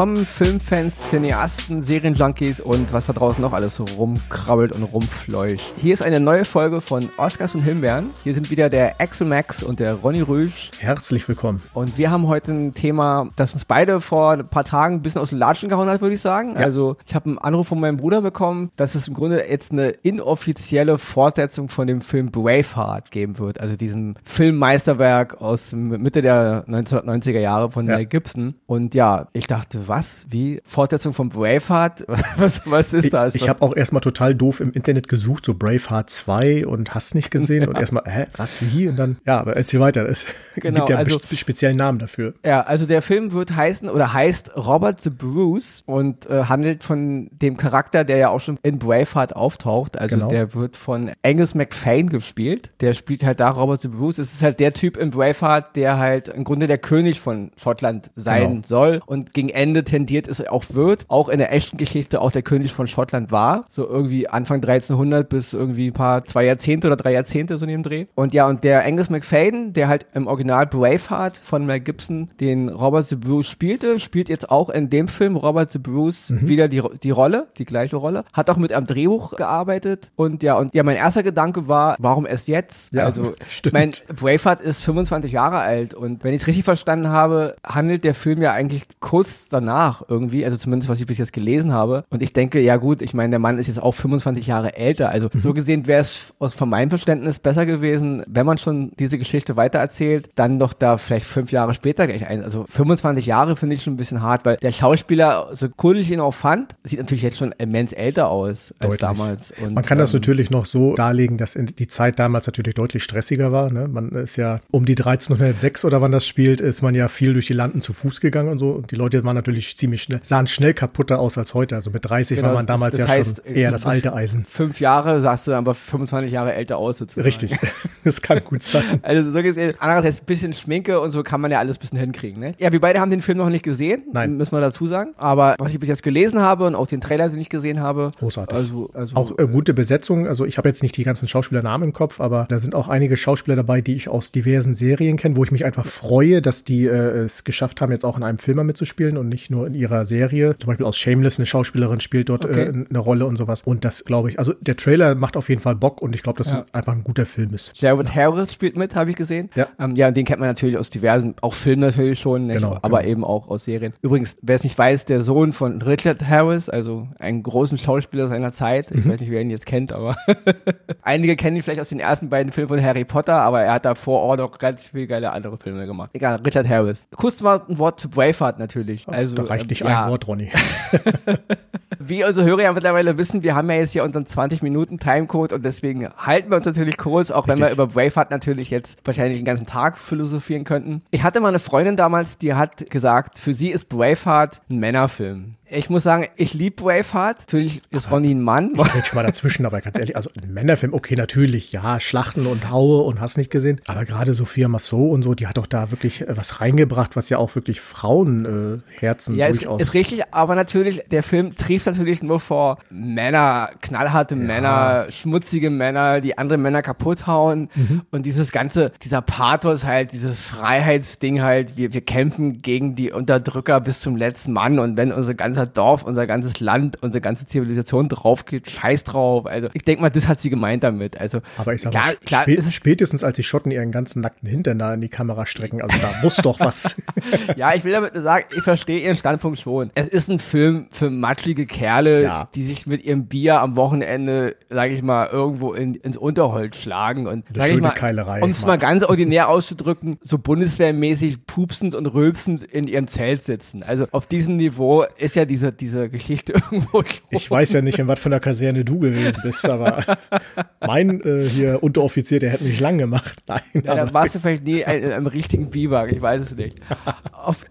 willkommen Filmfans, Cineasten, Serienjunkies und was da draußen noch alles so rumkrabbelt und rumfleucht. Hier ist eine neue Folge von Oscars und Himbeeren. Hier sind wieder der Axel Max und der Ronny Rüsch. Herzlich willkommen. Und wir haben heute ein Thema, das uns beide vor ein paar Tagen ein bisschen aus den Latschen gehauen hat, würde ich sagen. Ja. Also ich habe einen Anruf von meinem Bruder bekommen, dass es im Grunde jetzt eine inoffizielle Fortsetzung von dem Film Braveheart geben wird. Also diesem Filmmeisterwerk aus Mitte der 1990er Jahre von ja. Mel Gibson. Und ja, ich dachte, was? Wie? Fortsetzung von Braveheart? Was, was ist das? Ich, ich habe auch erstmal total doof im Internet gesucht, so Braveheart 2 und hast nicht gesehen. und erstmal, hä, was, wie? Und dann, ja, aber erzähl weiter. Es genau, gibt ja also, einen speziellen Namen dafür. Ja, also der Film wird heißen oder heißt Robert the Bruce und äh, handelt von dem Charakter, der ja auch schon in Braveheart auftaucht. Also genau. der wird von Angus McFane gespielt. Der spielt halt da Robert the Bruce. Es ist halt der Typ in Braveheart, der halt im Grunde der König von Schottland sein genau. soll und gegen Ende tendiert es auch wird. Auch in der echten Geschichte auch der König von Schottland war. So irgendwie Anfang 1300 bis irgendwie ein paar, zwei Jahrzehnte oder drei Jahrzehnte so in dem Dreh. Und ja, und der Angus McFadden, der halt im Original Braveheart von Mel Gibson den Robert the Bruce spielte, spielt jetzt auch in dem Film Robert the Bruce mhm. wieder die, die Rolle, die gleiche Rolle. Hat auch mit am Drehbuch gearbeitet. Und ja, und ja, mein erster Gedanke war, warum erst jetzt? Ja, also, stimmt. mein Braveheart ist 25 Jahre alt und wenn ich es richtig verstanden habe, handelt der Film ja eigentlich kurz danach irgendwie, also zumindest was ich bis jetzt gelesen habe. Und ich denke, ja gut, ich meine, der Mann ist jetzt auch 25 Jahre älter. Also mhm. so gesehen wäre es von meinem Verständnis besser gewesen, wenn man schon diese Geschichte weitererzählt, dann doch da vielleicht fünf Jahre später gleich ein. Also 25 Jahre finde ich schon ein bisschen hart, weil der Schauspieler, so cool ich ihn auch fand, sieht natürlich jetzt schon immens älter aus als deutlich. damals. Und, man kann ähm, das natürlich noch so darlegen, dass die Zeit damals natürlich deutlich stressiger war. Ne? Man ist ja um die 1306 oder wann das spielt, ist man ja viel durch die Landen zu Fuß gegangen und so. Und die Leute waren natürlich ziemlich schnell, sahen schnell kaputter aus als heute. Also mit 30 genau, war man damals das, das ja heißt, schon eher das alte Eisen. Fünf Jahre sahst du dann aber 25 Jahre älter aus sozusagen. Richtig, das kann gut sein. Also so gesehen, andererseits ein bisschen Schminke und so kann man ja alles ein bisschen hinkriegen. Ne? Ja, wir beide haben den Film noch nicht gesehen, Nein. müssen wir dazu sagen. Aber was ich bis jetzt gelesen habe und auch den Trailer, den ich gesehen habe. Großartig. Also, also auch äh, gute Besetzung. Also ich habe jetzt nicht die ganzen Schauspielernamen im Kopf, aber da sind auch einige Schauspieler dabei, die ich aus diversen Serien kenne, wo ich mich einfach freue, dass die äh, es geschafft haben, jetzt auch in einem Film mitzuspielen und nicht nur in ihrer Serie. Zum Beispiel aus Shameless, eine Schauspielerin spielt dort okay. äh, eine Rolle und sowas. Und das glaube ich, also der Trailer macht auf jeden Fall Bock und ich glaube, dass ja. es einfach ein guter Film ist. Jared ja. Harris spielt mit, habe ich gesehen. Ja. Ähm, ja, und den kennt man natürlich aus diversen, auch Filmen natürlich schon, nicht? Genau, aber genau. eben auch aus Serien. Übrigens, wer es nicht weiß, der Sohn von Richard Harris, also einen großen Schauspieler seiner Zeit. Ich mhm. weiß nicht, wer ihn jetzt kennt, aber einige kennen ihn vielleicht aus den ersten beiden Filmen von Harry Potter, aber er hat da vor Ort auch ganz viele geile andere Filme gemacht. Egal, Richard Harris. Kurz mal ein Wort zu Braveheart natürlich. Also, da reicht nicht ähm, ja. ein Wort, Ronny. Wie unsere Hörer ja mittlerweile wissen, wir haben ja jetzt hier unseren 20 Minuten Timecode und deswegen halten wir uns natürlich kurz, auch Richtig. wenn wir über Braveheart natürlich jetzt wahrscheinlich den ganzen Tag philosophieren könnten. Ich hatte mal eine Freundin damals, die hat gesagt, für sie ist Braveheart ein Männerfilm. Ich muss sagen, ich liebe Braveheart. Natürlich ist aber Ronny ein Mann. Ich rede schon mal dazwischen, aber ganz ehrlich, also ein Männerfilm, okay, natürlich, ja, Schlachten und Haue und hast nicht gesehen. Aber gerade Sophia Massot und so, die hat doch da wirklich äh, was reingebracht, was ja auch wirklich Frauenherzen äh, ja, durchaus. Ist, ist richtig, aber natürlich, der Film trieft natürlich nur vor Männer, knallharte ja. Männer, schmutzige Männer, die andere Männer kaputt hauen. Mhm. Und dieses ganze, dieser Pathos halt, dieses Freiheitsding halt, wir, wir kämpfen gegen die Unterdrücker bis zum letzten Mann und wenn unsere ganze ganzer Dorf, unser ganzes Land, unsere ganze Zivilisation drauf geht, scheiß drauf. Also ich denke mal, das hat sie gemeint damit. Also aber ich sag klar, mal, klar, spät, spätestens als die Schotten ihren ganzen nackten Hintern da in die Kamera strecken, also da muss doch was. ja, ich will damit sagen, ich verstehe ihren Standpunkt schon. Es ist ein Film für matschige Kerle, ja. die sich mit ihrem Bier am Wochenende, sage ich mal, irgendwo in, ins Unterholz schlagen und sag ich mal, um es mal ganz ordinär auszudrücken, so bundeswehrmäßig pupsend und rülpsend in ihrem Zelt sitzen. Also auf diesem Niveau ist ja diese, diese Geschichte irgendwo schon. Ich weiß ja nicht, in was für einer Kaserne du gewesen bist, aber mein äh, hier Unteroffizier, der hätte mich lang gemacht. Nein. Ja, da warst du vielleicht nie im richtigen Biwak, ich weiß es nicht. Auf,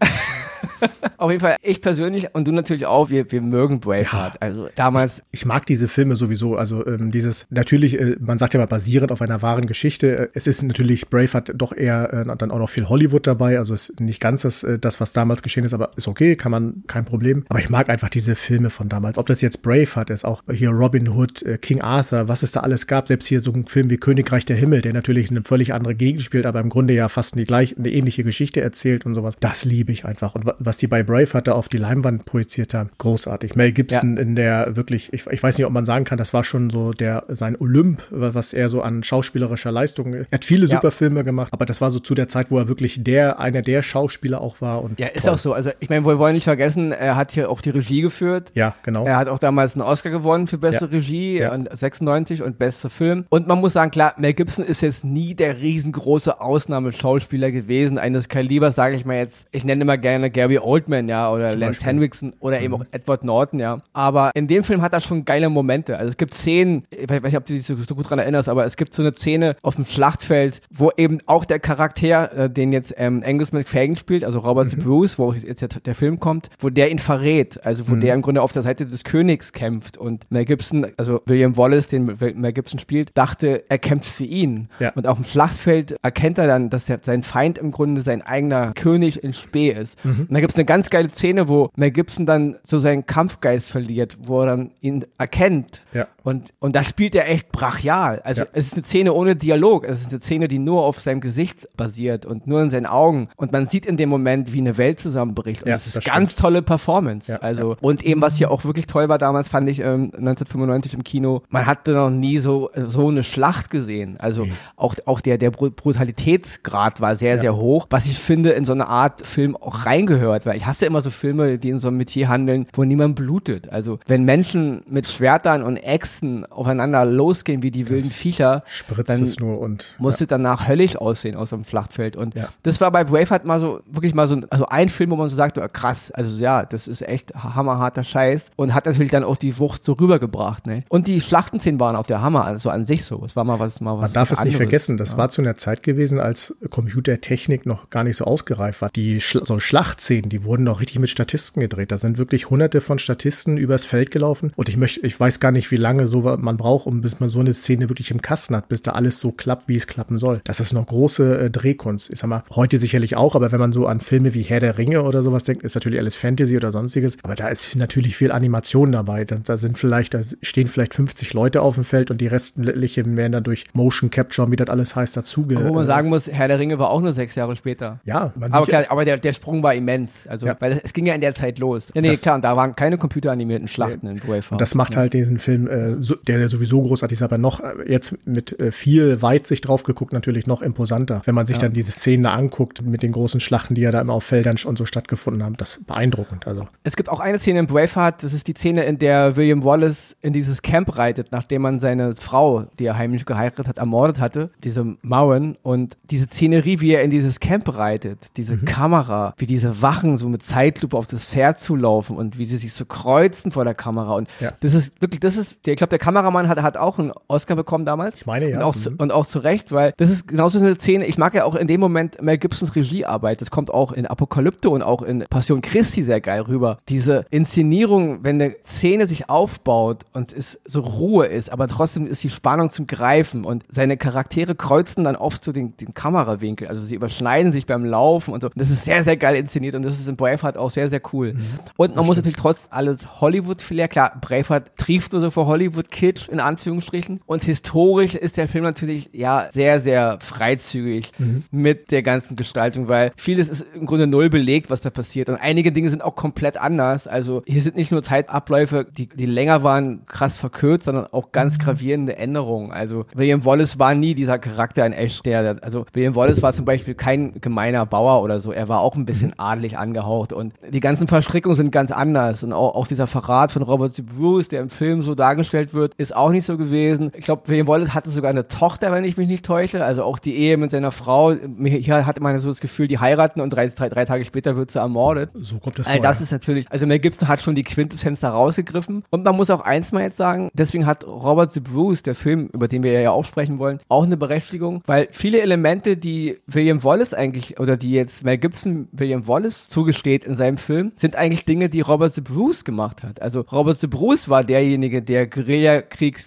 Auf jeden Fall, ich persönlich und du natürlich auch, wir, wir mögen Braveheart. Ja, also damals. Ich, ich, mag diese Filme sowieso. Also ähm, dieses, natürlich, äh, man sagt ja mal basierend auf einer wahren Geschichte. Es ist natürlich Braveheart doch eher äh, dann auch noch viel Hollywood dabei. Also ist nicht ganz das, äh, das, was damals geschehen ist, aber ist okay, kann man, kein Problem. Aber ich mag einfach diese Filme von damals. Ob das jetzt Braveheart ist, auch hier Robin Hood, äh, King Arthur, was es da alles gab. Selbst hier so ein Film wie Königreich der Himmel, der natürlich eine völlig andere Gegend spielt, aber im Grunde ja fast eine, gleich, eine ähnliche Geschichte erzählt und sowas. Das liebe ich einfach. Und was die bei Braveheart da auf die Leinwand projiziert haben, großartig. Mel Gibson ja. in der wirklich, ich, ich weiß nicht, ob man sagen kann, das war schon so der sein Olymp, was er so an schauspielerischer Leistung. Er hat viele ja. super Filme gemacht, aber das war so zu der Zeit, wo er wirklich der einer der Schauspieler auch war. Und ja, ist toll. auch so. Also ich meine, wir wollen nicht vergessen, er hat hier auch die Regie geführt. Ja, genau. Er hat auch damals einen Oscar gewonnen für beste ja. Regie und 96 und bester Film. Und man muss sagen, klar, Mel Gibson ist jetzt nie der riesengroße Ausnahmeschauspieler gewesen eines Kalibers, sage ich mal jetzt. Ich nenne immer gerne Gary Oldman, ja, oder Zum Lance Beispiel. Henriksen oder mhm. eben auch Edward Norton, ja. Aber in dem Film hat er schon geile Momente. Also es gibt Szenen, ich weiß nicht, ob du dich so, so gut dran erinnerst, aber es gibt so eine Szene auf dem Schlachtfeld, wo eben auch der Charakter, äh, den jetzt ähm, Angus McFagan spielt, also Robert mhm. Bruce, wo jetzt der, der, Film kommt, wo der ihn verrät, also wo mhm. der im Grunde auf der Seite des Königs kämpft und Mel Gibson, also William Wallace, den Mel Gibson spielt, dachte, er kämpft für ihn. Ja. Und auf dem Schlachtfeld erkennt er dann, dass der, sein Feind im Grunde sein eigener König in Spee ist. Mhm. Und da gibt es eine ganz geile Szene, wo Mel Gibson dann so seinen Kampfgeist verliert, wo er dann ihn erkennt. Ja. Und, und da spielt er echt brachial. Also ja. es ist eine Szene ohne Dialog. Es ist eine Szene, die nur auf seinem Gesicht basiert und nur in seinen Augen. Und man sieht in dem Moment, wie eine Welt zusammenbricht. Und ja, das ist das ganz stimmt. tolle Performance. Ja, also, und eben, was hier auch wirklich toll war damals, fand ich ähm, 1995 im Kino, man hatte noch nie so, so eine Schlacht gesehen. Also mhm. auch, auch der, der Brutalitätsgrad war sehr, sehr hoch, was ich finde, in so eine Art Film auch reingehört. Weil ich hasse immer so Filme, die in so einem Metier handeln, wo niemand blutet. Also wenn Menschen mit Schwertern und Äxten Äxten aufeinander losgehen wie die das wilden Viecher, spritzt dann es nur und musste ja. danach höllisch aussehen aus dem Schlachtfeld. Und ja. das war bei Braveheart mal so, wirklich mal so ein, also ein Film, wo man so sagt, oh, krass, also ja, das ist echt hammerharter Scheiß und hat natürlich dann auch die Wucht so rübergebracht. Ne? Und die Schlachtenszenen waren auch der Hammer, also an sich so. Es war mal was, mal was. Man darf es nicht vergessen, das ja. war zu einer Zeit gewesen, als Computertechnik noch gar nicht so ausgereift war. Die Schla so Schlachtszenen, die wurden noch richtig mit Statisten gedreht. Da sind wirklich hunderte von Statisten übers Feld gelaufen und ich möchte, ich weiß gar nicht, wie lange so man braucht, um bis man so eine Szene wirklich im Kasten hat, bis da alles so klappt, wie es klappen soll. Das ist noch große äh, Drehkunst. Ich sag mal, heute sicherlich auch, aber wenn man so an Filme wie Herr der Ringe oder sowas denkt, ist natürlich alles Fantasy oder sonstiges. Aber da ist natürlich viel Animation dabei. Da, da sind vielleicht, da stehen vielleicht 50 Leute auf dem Feld und die restlichen werden dann durch Motion Capture, wie das alles heißt, dazuge. Wo man sagen muss, Herr der Ringe war auch nur sechs Jahre später. Ja, man aber klar, aber der, der Sprung war immens. Also, ja. weil es ging ja in der Zeit los. Ja, nee, das, klar, und da waren keine computeranimierten Schlachten nee. in Braveheart. Das macht halt diesen Film, äh, so, der sowieso großartig ist, aber noch äh, jetzt mit äh, viel Weitsicht drauf geguckt, natürlich noch imposanter. Wenn man sich ja. dann diese Szenen da anguckt mit den großen Schlachten, die ja da immer auf Feldern und so stattgefunden haben, das ist beeindruckend. Also. Es gibt auch eine Szene in Braveheart, das ist die Szene, in der William Wallace in dieses Camp reitet, nachdem man seine Frau, die er heimlich geheiratet hat, ermordet hatte, diese Mauern und diese Szenerie, wie er in dieses Camp reitet, diese mhm. Kamera, wie diese Wachen so mit Zeitlupe auf das Pferd zulaufen und wie sie sich so kreuzen vor der Kamera und ja. das ist wirklich, das ist, der, glaube, der Kameramann hat, hat auch einen Oscar bekommen damals. Ich meine, ja. Und auch, mhm. und auch zu Recht, weil das ist genauso eine Szene, ich mag ja auch in dem Moment Mel Gibsons Regiearbeit, das kommt auch in Apokalypto und auch in Passion Christi sehr geil rüber. Diese Inszenierung, wenn eine Szene sich aufbaut und es so Ruhe ist, aber trotzdem ist die Spannung zum Greifen und seine Charaktere kreuzen dann oft so den, den Kamerawinkel, also sie überschneiden sich beim Laufen und so. Das ist sehr, sehr geil inszeniert und das ist in Braveheart auch sehr, sehr cool. Mhm. Und man muss natürlich trotz alles Hollywood-Flair, klar, Braveheart trieft nur so für Hollywood-Kitsch, in Anführungsstrichen. Und historisch ist der Film natürlich ja sehr, sehr freizügig mhm. mit der ganzen Gestaltung, weil vieles ist im Grunde null belegt, was da passiert. Und einige Dinge sind auch komplett anders. Also hier sind nicht nur Zeitabläufe, die, die länger waren, krass verkürzt, sondern auch ganz mhm. gravierende Änderungen. Also William Wallace war nie dieser Charakter in echt, der, also William Wallace war zum Beispiel kein gemeiner Bauer oder so. Er war auch ein bisschen mhm. adelig angehaucht und die ganzen Verstrickungen sind ganz anders. Und auch, auch dieser Verrat von Robert C. Bruce, der im Film so dargestellt wird, ist auch nicht so gewesen. Ich glaube, William Wallace hatte sogar eine Tochter, wenn ich mich nicht täusche. Also auch die Ehe mit seiner Frau. Hier hatte man so das Gefühl, die heiraten und drei, drei, drei Tage später wird sie ermordet. So kommt das also vor. Das ist natürlich, also Mel Gibson hat schon die Quintessenz da rausgegriffen. Und man muss auch eins mal jetzt sagen, deswegen hat Robert the Bruce, der Film, über den wir ja auch sprechen wollen, auch eine Berechtigung, weil viele Elemente, die William Wallace eigentlich, oder die jetzt Mel Gibson William Wallace zugesteht in seinem Film, sind eigentlich Dinge, die Robert the Bruce gemacht hat. Also Robert the Bruce war derjenige, der Guerillakrieg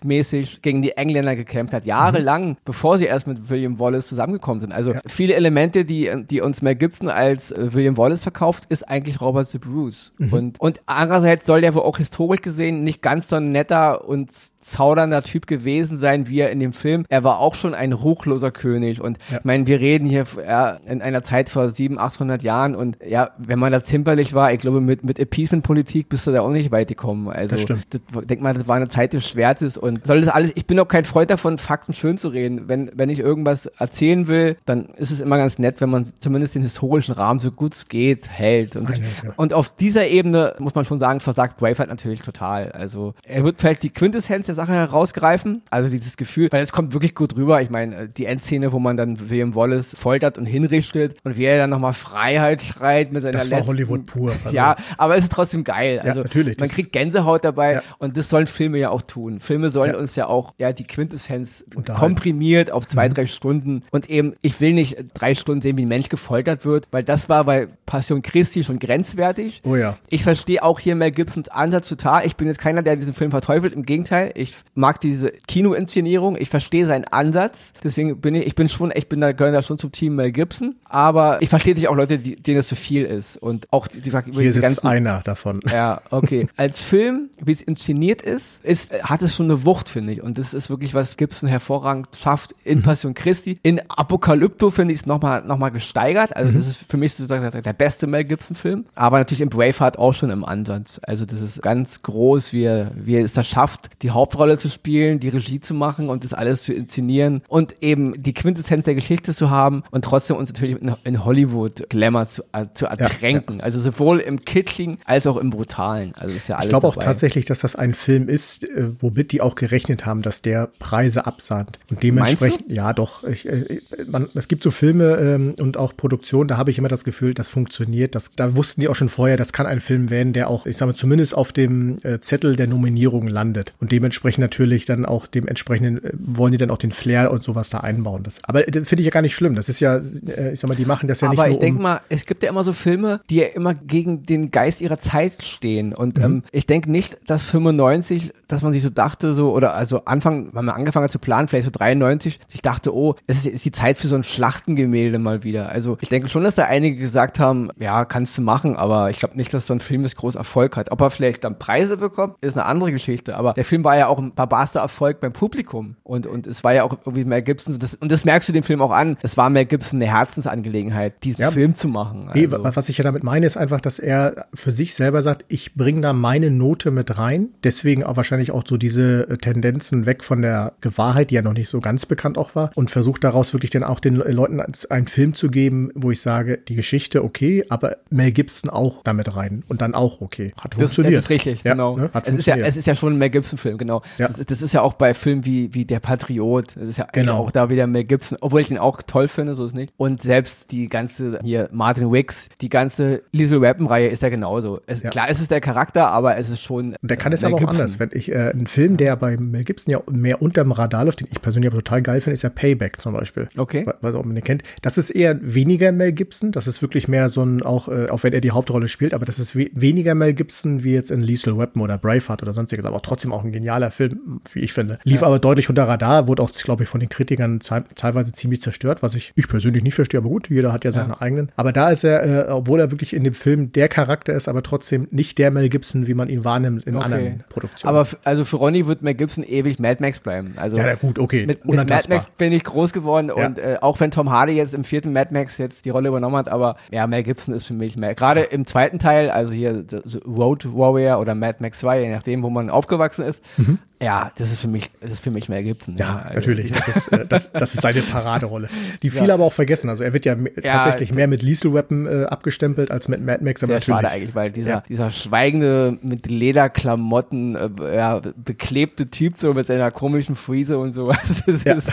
mäßig gegen die Engländer gekämpft hat, jahrelang, mhm. bevor sie erst mit William Wallace zusammengekommen sind. Also ja. viele Elemente, die, die uns Mel Gibson als äh, William Wallace verkauft, ist eigentlich Robert the Bruce. Mhm. Und, und andererseits soll der wohl auch historisch gesehen nicht ganz so ein netter und zaudernder Typ gewesen sein, wie er in dem Film. Er war auch schon ein ruchloser König. Und ja. ich meine, wir reden hier ja, in einer Zeit vor 700, 800 Jahren. Und ja, wenn man da zimperlich war, ich glaube, mit, mit Appeasement-Politik bist du da auch nicht weit gekommen. Also, das stimmt. Das, denk mal, das war eine Zeit des Schwertes. Und soll das alles, ich bin auch kein Freund davon, Fakten schön zu reden. Wenn, wenn ich irgendwas erzählen will, dann ist es immer ganz nett, wenn man zumindest den historischen Rahmen so gut es geht hält. Und, Nein, ja. und auf dieser Ebene muss man schon sagen, versagt Braveheart natürlich total. Also, er wird vielleicht die Quintessenz der Sache herausgreifen. Also dieses Gefühl, weil es kommt wirklich gut rüber. Ich meine, die Endszene, wo man dann William Wallace foltert und hinrichtet und wie er dann nochmal Freiheit schreit mit seiner Das war letzten, Hollywood pur. Also. Ja, aber es ist trotzdem geil. Also ja, natürlich. Man kriegt Gänsehaut dabei und das sollen Filme ja auch tun. Filme sollen ja. uns ja auch ja die Quintessenz komprimiert auf zwei, mhm. drei Stunden und eben, ich will nicht drei Stunden sehen, wie ein Mensch gefoltert wird, weil das war bei Passion Christi schon grenzwertig. Oh ja. Ich verstehe auch hier Mel Gibsons Ansatz total. Ich bin jetzt keiner, der diesen Film verteufelt. Im Gegenteil, ich mag diese Kinoinszenierung, ich verstehe seinen Ansatz, deswegen bin ich, ich bin schon, ich bin da, gehöre da schon zum Team Mel Gibson, aber ich verstehe natürlich auch Leute, die, denen es zu viel ist und auch die, die, die Hier sitzt ganzen, einer davon. Ja, okay. Als Film, wie es inszeniert ist, ist, hat es schon eine Wucht, finde ich und das ist wirklich, was Gibson hervorragend schafft in mhm. Passion Christi. In Apokalypto finde ich es nochmal noch mal gesteigert, also mhm. das ist für mich sozusagen der beste Mel Gibson Film, aber natürlich in Braveheart auch schon im Ansatz, also das ist ganz groß, wie er, wie er es da schafft, die Hauptrolle zu spielen, die Regie zu machen und das alles zu inszenieren und eben die Quintessenz der Geschichte zu haben und trotzdem uns natürlich in, in Hollywood Glamour zu, äh, zu ertränken. Ja, ja. Also sowohl im Kitschigen als auch im Brutalen. Also ist ja alles Ich glaube auch tatsächlich, dass das ein Film ist, äh, womit die auch gerechnet haben, dass der Preise absandt. Und dementsprechend, ja doch, ich, äh, man, es gibt so Filme ähm, und auch Produktionen, da habe ich immer das Gefühl, das funktioniert. Das, da wussten die auch schon vorher, das kann ein Film werden, der auch, ich sage mal, zumindest auf dem äh, Zettel der Nominierung landet. Und dementsprechend natürlich dann auch dementsprechend äh, wollen die dann auch den Flair und sowas da einbauen. Das, aber das finde ich ja gar nicht schlimm. Das ist ja, äh, ich sag mal, die machen das ja aber nicht nur. Aber ich denke um mal, es gibt ja immer so Filme, die ja immer gegen den Geist ihrer Zeit stehen. Und mhm. ähm, ich denke nicht, dass 95, dass man sich so dachte, so, oder also Anfang, wenn man angefangen hat zu planen, vielleicht so 93, sich dachte, oh, es ist, ist die Zeit für so ein Schlachtengemälde mal wieder. Also ich denke schon, dass da einige gesagt haben, ja, kannst du machen, aber ich glaube nicht, dass so ein Film das groß Erfolg hat. Ob er vielleicht dann Preise bekommt, ist eine andere Geschichte. Aber der Film war ja auch ein barbarster Erfolg beim Publikum. Und, und es war ja auch irgendwie Mel Gibson, das, und das merkst du dem Film auch an, es war Mel Gibson eine Herzensangelegenheit, diesen ja, Film zu machen. Also. Nee, was ich ja damit meine, ist einfach, dass er für sich selber sagt, ich bringe da meine Note mit rein. Deswegen auch wahrscheinlich auch so diese äh, Tendenzen weg von der Gewahrheit, die ja noch nicht so ganz bekannt auch war. Und versucht daraus wirklich dann auch den Leuten einen Film zu geben, wo ich sage, die Geschichte okay, aber Mel Gibson auch damit rein. Und dann auch okay. Hat funktioniert. Das ist richtig, ja, genau. Ne? es, ist ja, es ist ja schon ein Mel Gibson-Film, genau. Ja. Das, das, ist ja auch bei Filmen wie, wie Der Patriot. Das ist ja genau. auch da wieder Mel Gibson, obwohl ich ihn auch toll finde, so ist nicht. Und selbst die ganze, hier Martin Wicks, die ganze Liesel Rappen-Reihe ist ja genauso. Es, ja. Klar, es ist der Charakter, aber es ist schon. Und der kann es aber auch Gibson. anders. Wenn ich äh, einen Film, der bei Mel Gibson ja mehr unterm Radar läuft, den ich persönlich aber total geil finde, ist ja Payback zum Beispiel. Okay. Weil, weil man den kennt. Das ist eher weniger Mel Gibson. Das ist wirklich mehr so ein, auch, äh, auch wenn er die Hauptrolle spielt, aber das ist we weniger Mel Gibson wie jetzt in Lethal Weapon oder Braveheart oder sonstiges, aber trotzdem auch ein genialer Film, wie ich finde. Lief ja. aber deutlich unter Radar, wurde auch, glaube ich, von den Kritikern teilweise ziemlich zerstört, was ich, ich persönlich nicht verstehe, aber gut, jeder hat ja seine ja. eigenen. Aber da ist er, äh, obwohl er wirklich in dem Film der Charakter ist, aber trotzdem nicht der Mel Gibson, wie man ihn wahrnimmt in okay. anderen Produktionen. Aber also für Ronny wird Mel Gibson ewig Mad Max bleiben. Also ja, gut, okay. Mit, mit Mad Max bin ich groß geworden ja. und äh, auch wenn Tom Hardy jetzt im vierten Mad Max jetzt die Rolle übernommen hat, aber ja, Mel Gibson ist für mich mehr. Gerade im zweiten Teil, also hier Road Warrior oder Mad Max 2, je nachdem, wo man aufgewachsen ist, mhm. Ja, das ist für mich, das ist für mich Mel Gibson. Ja, ja also. natürlich. Das ist, äh, das, das ist seine Paraderolle. Die viele ja. aber auch vergessen. Also er wird ja, ja tatsächlich mehr mit Liesel Weapon äh, abgestempelt als mit Mad Max. Aber sehr schade eigentlich, weil dieser, dieser schweigende, mit Lederklamotten, äh, ja, beklebte Typ so mit seiner komischen Friese und so. Das, ist,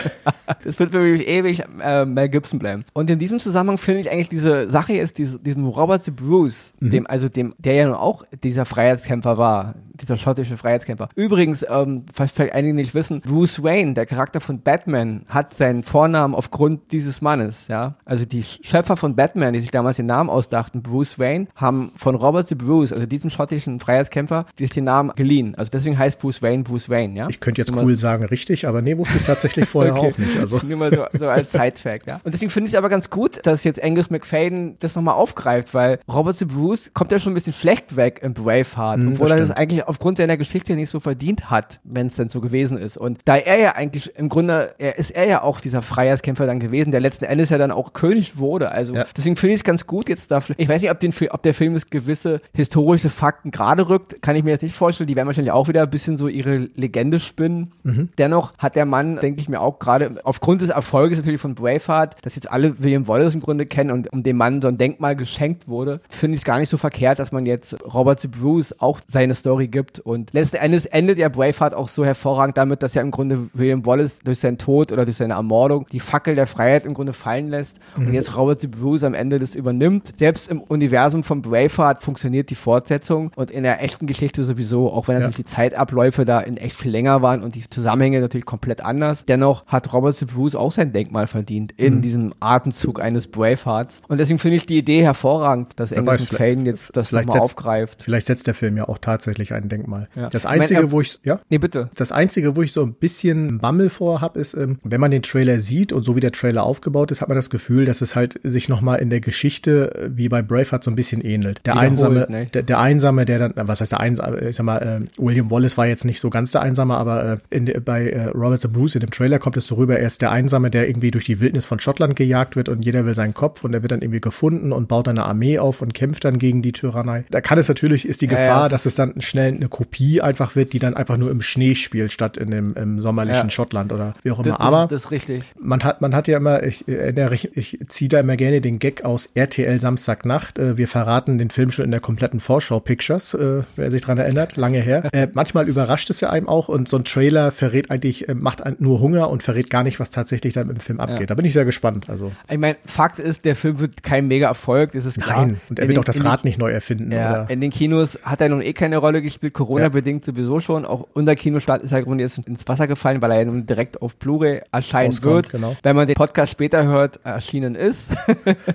das wird für mich ewig äh, Mel Gibson bleiben. Und in diesem Zusammenhang finde ich eigentlich diese Sache jetzt, diese, diesem Robert the Bruce, mhm. dem, also dem, der ja nun auch dieser Freiheitskämpfer war, dieser schottische Freiheitskämpfer. Übrigens, ähm, was vielleicht einige nicht wissen, Bruce Wayne, der Charakter von Batman, hat seinen Vornamen aufgrund dieses Mannes, ja. Also die Schöpfer von Batman, die sich damals den Namen ausdachten, Bruce Wayne, haben von Robert the Bruce, also diesem schottischen Freiheitskämpfer, sich den Namen geliehen. Also deswegen heißt Bruce Wayne Bruce Wayne, ja. Ich könnte jetzt cool sagen, richtig, aber nee, wusste ich tatsächlich vorher okay. auch nicht. Also. Nur mal so, so als Sidefact, ja. Und deswegen finde ich es aber ganz gut, dass jetzt Angus McFadden das nochmal aufgreift, weil Robert the Bruce kommt ja schon ein bisschen schlecht weg im Braveheart, mhm, obwohl er das eigentlich aufgrund seiner Geschichte nicht so verdient hat, wenn es denn so gewesen ist. Und da er ja eigentlich im Grunde, er ist er ja auch dieser Freiheitskämpfer dann gewesen, der letzten Endes ja dann auch König wurde. Also ja. deswegen finde ich es ganz gut jetzt dafür. Ich weiß nicht, ob, den, ob der Film es gewisse historische Fakten gerade rückt, kann ich mir jetzt nicht vorstellen. Die werden wahrscheinlich auch wieder ein bisschen so ihre Legende spinnen. Mhm. Dennoch hat der Mann, denke ich mir auch gerade aufgrund des Erfolges natürlich von Braveheart, dass jetzt alle William Wallace im Grunde kennen und um dem Mann so ein Denkmal geschenkt wurde, finde ich es gar nicht so verkehrt, dass man jetzt Robert Z. Bruce auch seine Story gibt. Und letzten Endes endet ja Braveheart auch so hervorragend damit, dass ja im Grunde William Wallace durch seinen Tod oder durch seine Ermordung die Fackel der Freiheit im Grunde fallen lässt mhm. und jetzt Robert Z. Bruce am Ende das übernimmt. Selbst im Universum von Braveheart funktioniert die Fortsetzung und in der echten Geschichte sowieso, auch wenn natürlich ja. die Zeitabläufe da in echt viel länger waren und die Zusammenhänge natürlich komplett anders. Dennoch hat Robert Z. Bruce auch sein Denkmal verdient in mhm. diesem Atemzug eines Bravehearts. Und deswegen finde ich die Idee hervorragend, dass Angus McFadden jetzt das nochmal aufgreift. Vielleicht setzt der Film ja auch tatsächlich ein Denkmal. Ja. Das Einzige, ich mein, wo ich, ja? Nee, bitte. Das Einzige, wo ich so ein bisschen Bammel vor habe, ist, ähm, wenn man den Trailer sieht und so wie der Trailer aufgebaut ist, hat man das Gefühl, dass es halt sich nochmal in der Geschichte äh, wie bei Braveheart so ein bisschen ähnelt. Der Einsame, ne? der, der, Einsame, der dann, was heißt der Einsame, ich sag mal, äh, William Wallace war jetzt nicht so ganz der Einsame, aber äh, in, bei äh, Robert the Bruce in dem Trailer kommt es so rüber, er ist der Einsame, der irgendwie durch die Wildnis von Schottland gejagt wird und jeder will seinen Kopf und er wird dann irgendwie gefunden und baut eine Armee auf und kämpft dann gegen die Tyrannei. Da kann es natürlich, ist die Gefahr, ja, ja. dass es dann schnell eine Kopie einfach wird, die dann einfach nur im Schnee spielt, statt in dem im sommerlichen ja. Schottland oder wie auch immer. Das, Aber das ist richtig. Man hat, man hat ja immer, ich ich, ich ziehe da immer gerne den Gag aus RTL Samstagnacht. Äh, wir verraten den Film schon in der kompletten Vorschau Pictures, äh, wer sich dran erinnert, lange her. Äh, manchmal überrascht es ja einem auch und so ein Trailer verrät eigentlich, macht nur Hunger und verrät gar nicht, was tatsächlich dann im Film abgeht. Da bin ich sehr gespannt. Also. Ich meine, Fakt ist, der Film wird kein Mega-Erfolg, das ist klar. Nein, und er wird auch das Rad nicht neu erfinden. Ja, in den Kinos hat er nun eh keine Rolle gespielt, Corona-bedingt ja. sowieso schon. Auch unser Kinostart ist halt jetzt ins Wasser gefallen, weil er ja nun direkt auf Blu-ray erscheinen Auskommt, wird. Genau. Wenn man den Podcast später hört, erschienen ist.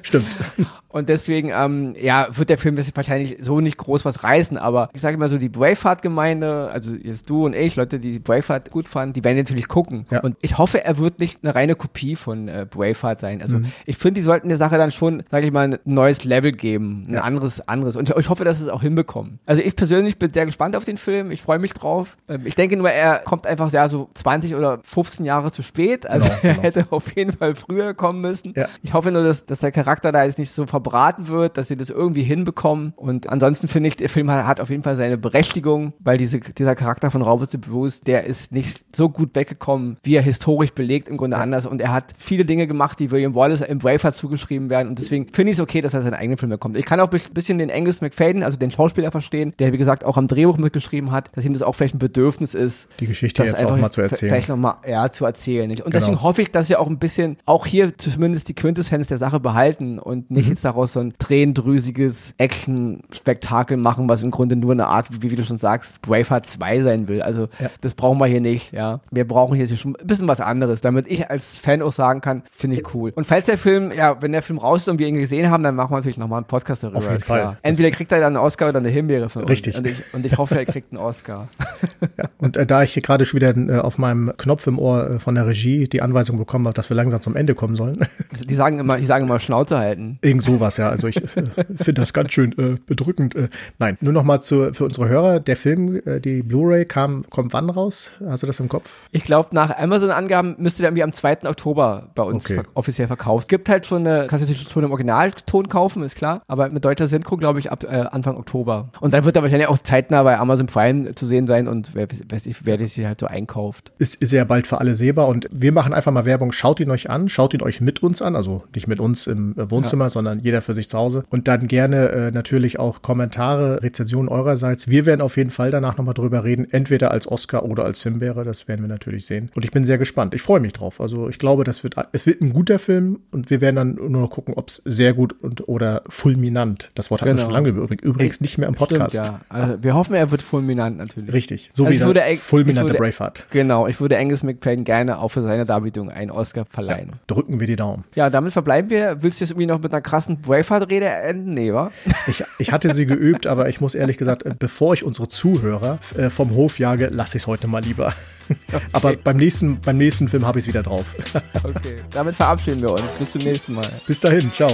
Stimmt. Und deswegen, ähm, ja, wird der Film wahrscheinlich so nicht groß was reißen, aber ich sage immer so, die Braveheart-Gemeinde, also jetzt du und ich, Leute, die Braveheart gut fanden, die werden natürlich gucken. Ja. Und ich hoffe, er wird nicht eine reine Kopie von äh, Braveheart sein. Also mhm. ich finde, die sollten der Sache dann schon, sage ich mal, ein neues Level geben, ein ja. anderes, anderes. Und ich hoffe, dass sie es auch hinbekommen. Also ich persönlich bin sehr gespannt auf den Film, ich freue mich drauf. Ähm, ich denke nur, er kommt einfach ja so 20 oder 15 Jahre zu spät. Also genau, er genau. hätte auf jeden Fall früher kommen müssen. Ja. Ich hoffe nur, dass, dass der Charakter da jetzt nicht so verbraucht verbraten wird, dass sie das irgendwie hinbekommen. Und ansonsten finde ich, der Film hat auf jeden Fall seine Berechtigung, weil diese, dieser Charakter von Robert the Bruce, der ist nicht so gut weggekommen, wie er historisch belegt, im Grunde ja. anders. Und er hat viele Dinge gemacht, die William Wallace im Braveheart zugeschrieben werden. Und deswegen finde ich es okay, dass er seinen eigenen Film bekommt. Ich kann auch ein bisschen den Angus McFadden, also den Schauspieler verstehen, der wie gesagt auch am Drehbuch mitgeschrieben hat, dass ihm das auch vielleicht ein Bedürfnis ist, die Geschichte jetzt auch mal zu erzählen. Vielleicht nochmal, ja, zu erzählen. Und genau. deswegen hoffe ich, dass sie auch ein bisschen, auch hier zumindest die Quintessenz der Sache behalten und nicht mhm. jetzt daraus so ein tränendrüsiges Action-Spektakel machen, was im Grunde nur eine Art, wie, wie du schon sagst, Braveheart 2 sein will. Also ja. das brauchen wir hier nicht, ja. Wir brauchen hier schon ein bisschen was anderes, damit ich als Fan auch sagen kann, finde ich cool. Und falls der Film, ja, wenn der Film raus ist und wir ihn gesehen haben, dann machen wir natürlich nochmal einen Podcast darüber. Auf jeden Fall. Entweder kriegt er dann einen Oscar oder eine Himbeere von uns. Richtig. Und ich, und ich hoffe, er kriegt einen Oscar. ja. Und äh, da ich hier gerade schon wieder äh, auf meinem Knopf im Ohr äh, von der Regie die Anweisung bekommen habe, dass wir langsam zum Ende kommen sollen. Die sagen immer, die sagen immer Schnauze halten. Irgend sowas, ja. Also ich äh, finde das ganz schön äh, bedrückend. Äh, nein, nur noch mal zu, für unsere Hörer. Der Film, äh, die Blu-ray kam, kommt wann raus? Hast du das im Kopf? Ich glaube, nach Amazon-Angaben müsste der irgendwie am 2. Oktober bei uns okay. ver offiziell verkauft. Gibt halt schon eine, kannst du sich schon im Originalton kaufen, ist klar. Aber mit deutscher Synchro, glaube ich, ab äh, Anfang Oktober. Und dann wird er wahrscheinlich auch zeitnah bei Amazon Prime zu sehen sein und wer weiß ich, wer sich halt so einkauft. Ist, ist ja bald für alle sehbar und wir machen einfach mal Werbung. Schaut ihn euch an, schaut ihn euch mit uns an, also nicht mit uns im Wohnzimmer, ja. sondern jeder für sich zu Hause. Und dann gerne äh, natürlich auch Kommentare, Rezensionen eurerseits. Wir werden auf jeden Fall danach nochmal drüber reden, entweder als Oscar oder als Himbeere. Das werden wir natürlich sehen. Und ich bin sehr gespannt. Ich freue mich drauf. Also ich glaube, das wird, es wird ein guter Film und wir werden dann nur noch gucken, ob es sehr gut und oder fulminant. Das Wort genau. hatten wir genau. schon lange übrigens nicht mehr im Podcast. Stimmt, ja. Also wir hoffen, er wird fulminant natürlich. Richtig. So also wie der fulminante Braveheart. Genau. Ich würde Angus McPain gerne auch für seine Darbietung einen Oscar verleihen. Ja, drücken wir die Daumen. Ja, damit verbleiben wir. Willst du jetzt irgendwie noch mit einer krassen Braveheart-Rede enden? Nee, wa? Ich, ich hatte sie geübt, aber ich muss ehrlich gesagt, äh, bevor ich unsere Zuhörer äh, vom Hof jage, lasse ich es heute mal lieber. Okay. Aber beim nächsten, beim nächsten Film habe ich es wieder drauf. okay, damit verabschieden wir uns. Bis zum nächsten Mal. Bis dahin, ciao.